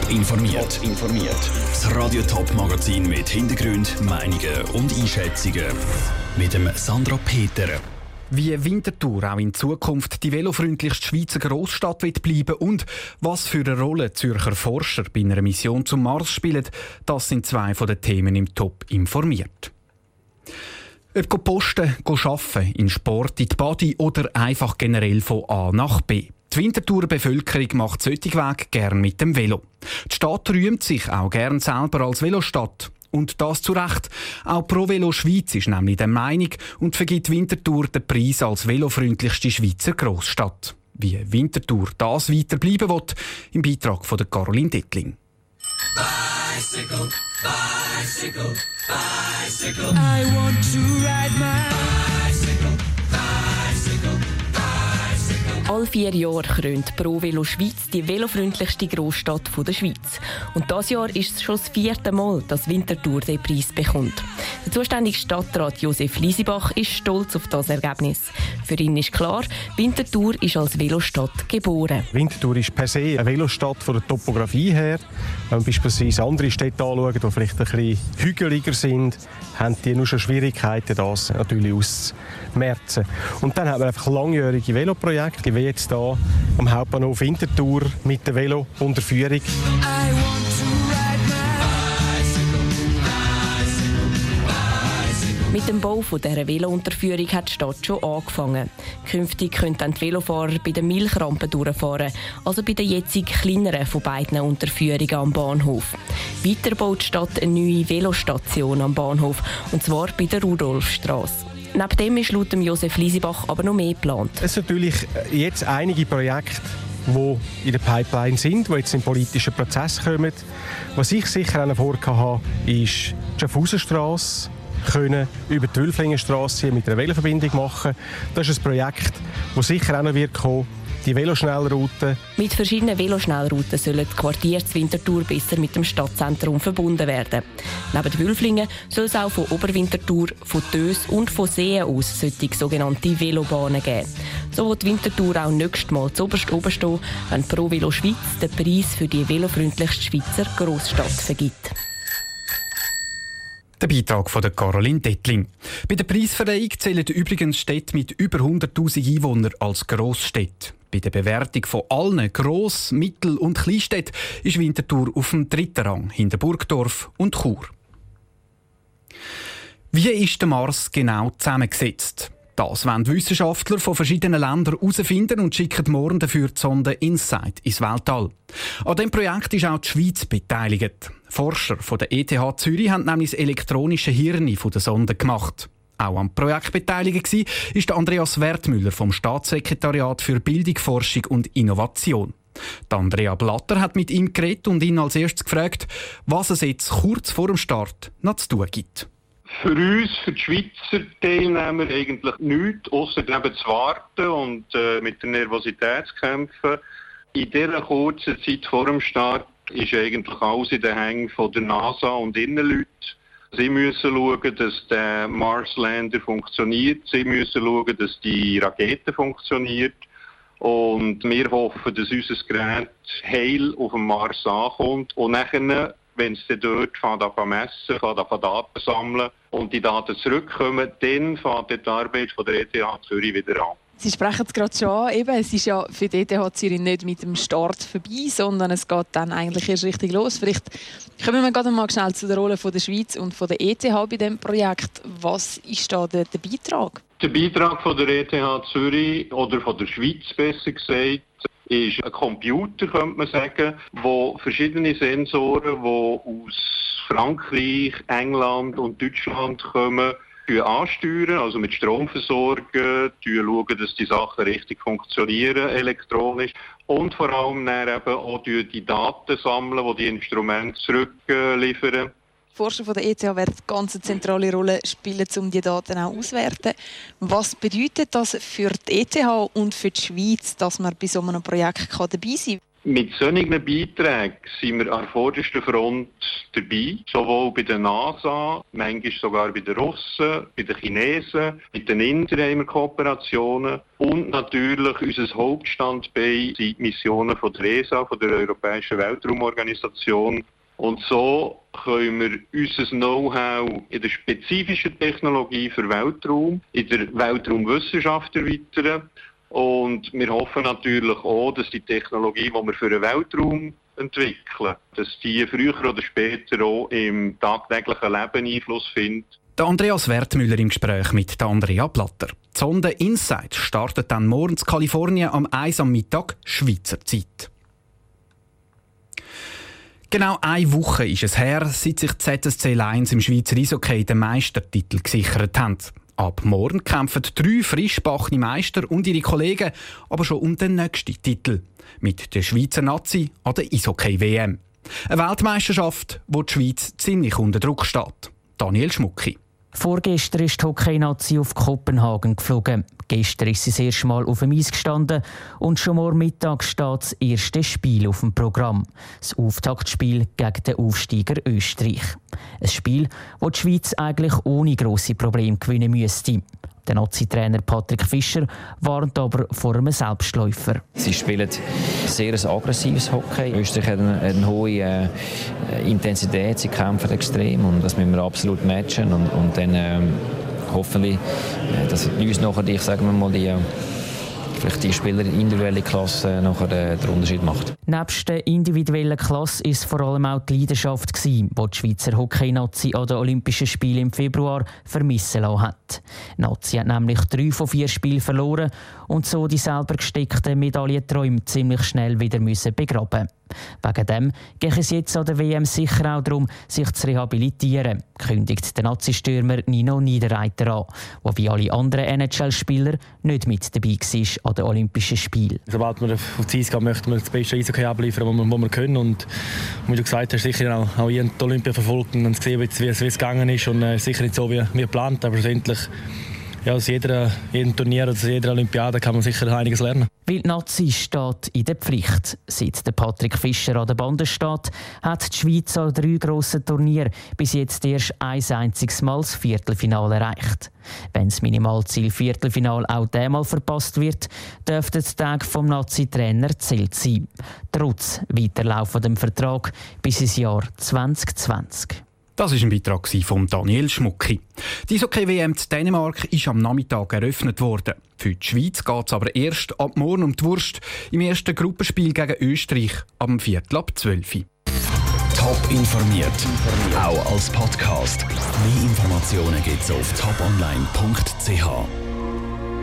Top informiert. informiert. Das Radio Top Magazin mit Hintergrund, Meinungen und Einschätzungen mit dem Sandra Peter. Wie Winterthur auch in Zukunft die velofreundlichste Schweizer Großstadt wird bleiben und was für eine Rolle Zürcher Forscher bei einer Mission zum Mars spielen, das sind zwei von den Themen im Top informiert. Ob posten, arbeiten, in Sport, in die Body oder einfach generell von A nach B. Die Winterthurer Bevölkerung macht solche Weg gern mit dem Velo. Die Stadt rühmt sich auch gern selber als Velostadt. Und das zu Recht. Auch Pro Velo Schweiz ist nämlich der Meinung und vergibt Winterthur den Preis als velofreundlichste Schweizer Großstadt. Wie Winterthur das weiterbleiben wird, im Beitrag von der Caroline Dettling. Bicycle, bicycle, bicycle. All vier Jahre krönt Pro Velo Schweiz die velofreundlichste Großstadt der Schweiz. Und das Jahr ist es schon das vierte Mal, dass Winterthur den Preis bekommt. Der zuständige Stadtrat Josef Liesibach ist stolz auf das Ergebnis. Für ihn ist klar, Winterthur ist als Velostadt geboren. Winterthur ist per se eine Velostadt von der Topografie her. Wenn man beispielsweise andere Städte anschaut, die vielleicht ein bisschen hügeliger sind, haben die nur schon Schwierigkeiten, das natürlich auszumerzen. Und dann haben wir einfach langjährige Veloprojekte, wie jetzt hier am Hauptbahnhof Winterthur mit der Velo-Unterführung. Mit dem Bau dieser Velo-Unterführung hat die Stadt schon angefangen. Künftig können dann die Velofahrer bei den Milchrampen durchfahren, also bei der jetzigen kleineren von beiden Unterführungen am Bahnhof. Weiter baut die Stadt eine neue Velostation am Bahnhof, und zwar bei der Rudolfstrasse. Neben dem ist laut Josef Liesibach aber noch mehr geplant. Es sind natürlich jetzt einige Projekte, die in der Pipeline sind, die jetzt in den politischen Prozess kommen. Was ich sicher auch vorgehabt habe, ist die Schaffhausenstrasse können über die Wülflingenstrasse mit einer Veloverbindung machen. Das ist ein Projekt, das sicher auch noch wird kommen die Veloschnellrouten. Mit verschiedenen Veloschnellrouten sollen die Quartiere Winterthur besser mit dem Stadtzentrum verbunden werden. Neben Wülflingen soll es auch von Oberwinterthur, von Tös und von Seen aus solche sogenannte Velobahnen geben. So wird Winterthur auch nächstes Mal zu oberst oben stehen, wenn Pro Velo Schweiz den Preis für die velofreundlichste Schweizer Grossstadt vergibt. Der Beitrag von Caroline Dettling. Bei der Preisverleihung zählen übrigens Städte mit über 100.000 Einwohnern als Grossstädte. Bei der Bewertung von allen Gross-, Mittel- und Kleinstädten ist Winterthur auf dem dritten Rang hinter Burgdorf und Chur. Wie ist der Mars genau zusammengesetzt? Das wollen Wissenschaftler von verschiedenen Ländern herausfinden und schicken morgen dafür die Sonde InSight ins Weltall. An diesem Projekt ist auch die Schweiz beteiligt. Forscher von der ETH Zürich haben nämlich das elektronische Hirn der Sonde gemacht. Auch am Projekt beteiligt war ist Andreas Wertmüller vom Staatssekretariat für Bildung, Forschung und Innovation. Andrea Blatter hat mit ihm geredet und ihn als erstes gefragt, was es jetzt kurz vor dem Start noch zu tun gibt. Für uns, für die Schweizer Teilnehmer eigentlich nichts, außer eben zu warten und äh, mit der Nervosität zu kämpfen. In dieser kurzen Zeit vor dem Start ist eigentlich alles in den Hängen von der NASA und Innenleuten. Sie müssen schauen, dass der Marslander funktioniert. Sie müssen schauen, dass die Rakete funktioniert. Und wir hoffen, dass unser Gerät heil auf dem Mars ankommt. Und nachher, wenn es dort fängt an messen, fängt an Daten sammeln und die Daten zurückkommen, dann fängt die Arbeit von der ETH Zürich wieder an. Sie sprechen es gerade schon an. Es ist ja für die ETH Zürich nicht mit dem Start vorbei, sondern es geht dann eigentlich erst richtig los. Vielleicht kommen wir gerade mal schnell zu der Rolle von der Schweiz und von der ETH bei diesem Projekt. Was ist da der, der Beitrag? Der Beitrag von der ETH Zürich oder von der Schweiz besser gesagt ist ein Computer, könnte man sagen, wo verschiedene Sensoren, die aus Frankreich, England und Deutschland kommen, ansteuern, also mit Strom versorgen, schauen, dass die Sachen richtig funktionieren elektronisch und vor allem dann eben auch die Daten sammeln, die die Instrumente zurückliefern. Forscher von der ETH werden eine ganz zentrale Rolle spielen, um die Daten auch auszuwerten. Was bedeutet das für die ETH und für die Schweiz, dass man bei so einem Projekt dabei sein kann? Mit solchen Beiträgen sind wir an vorderster Front dabei, sowohl bei der NASA, manchmal sogar bei den Russen, bei den Chinesen, mit den wir Kooperationen. Und natürlich unser Hauptstandbein sind die Missionen von der ESA, von der Europäischen Weltraumorganisation. Und so können wir unser Know-how in der spezifischen Technologie für Weltraum, in der Weltraumwissenschaft erweitern und wir hoffen natürlich auch, dass die Technologie, die wir für den Weltraum entwickeln, dass die früher oder später auch im tagtäglichen Leben Einfluss findet. Der Andreas Wertmüller im Gespräch mit der Andrea Platter. Die Sonde Insight startet dann morgen in Kalifornien am 1 am Mittag Schweizer Zeit. Genau eine Woche ist es her, seit sich die ZSC Lions im Schweizer Eishockey den Meistertitel gesichert haben. Ab morgen kämpfen drei frischbachene Meister und ihre Kollegen aber schon um den nächsten Titel. Mit der Schweizer Nazi an der Eishockey-WM. Eine Weltmeisterschaft, wo die Schweiz ziemlich unter Druck steht. Daniel Schmucki. Vorgestern ist die Hockey-Nazi auf Kopenhagen geflogen. Gestern ist sie das erste Mal auf dem Eis gestanden und schon morgen Mittag steht das erste Spiel auf dem Programm. Das Auftaktspiel gegen den Aufsteiger Österreich. Ein Spiel, das die Schweiz eigentlich ohne grosse Probleme gewinnen müsste. Der Nazi-Trainer Patrick Fischer warnt aber vor einem Selbstläufer. Sie spielen sehr ein aggressives Hockey. Österreich hat eine, eine hohe äh, Intensität, sie kämpfen extrem und das müssen wir absolut matchen und, und dann äh, hoffentlich, äh, dass uns nachher, ich sage mal, die vielleicht die Spieler in individuelle Klasse nachher äh, den Unterschied macht. Nebst der individuellen Klasse ist vor allem auch die Leidenschaft die die Schweizer Hockey-Nazi an den Olympischen Spielen im Februar vermissen lassen hat. Nazi hat nämlich drei von vier Spielen verloren und so die selber gesteckten Medaillenträume ziemlich schnell wieder müssen begraben. Wegen dem geht es jetzt an der WM sicher auch darum, sich zu rehabilitieren, kündigt der Nazi-Stürmer Nino Niederreiter an, der wie alle anderen NHL-Spieler nicht mit dabei war an den Olympischen Spielen. Sobald wir auf die Eis gehen, möchten wir das beste Eishockey abliefern, was wir, was wir können. Und wie du gesagt hast, sicher auch, auch die Olympia verfolgt und gesehen, wie, wie es gegangen ist. Und äh, sicher nicht so wie, wie geplant, aber schlussendlich ja, aus jeder, jedem Turnier, aus jeder Olympiade kann man sicher einiges lernen. Weil die Nazi steht in der Pflicht. Seit der Patrick Fischer an der Bande steht, hat die Schweiz an drei grossen Turnieren bis jetzt erst ein einziges Mal das Viertelfinale erreicht. Wenn das Minimalziel Viertelfinale auch diesmal verpasst wird, dürfte der Tag vom Nazi-Trainer zählt sein. Trotz weiterlaufendem Vertrag bis ins Jahr 2020. Das ist ein Beitrag von Daniel Schmucki. Die Eishockey-WM in Dänemark ist am Nachmittag eröffnet worden. Für die Schweiz geht es aber erst ab morgen um die Wurst im ersten Gruppenspiel gegen Österreich am Viertel ab 12 Top informiert, auch als Podcast. Mehr Informationen gibt es auf toponline.ch.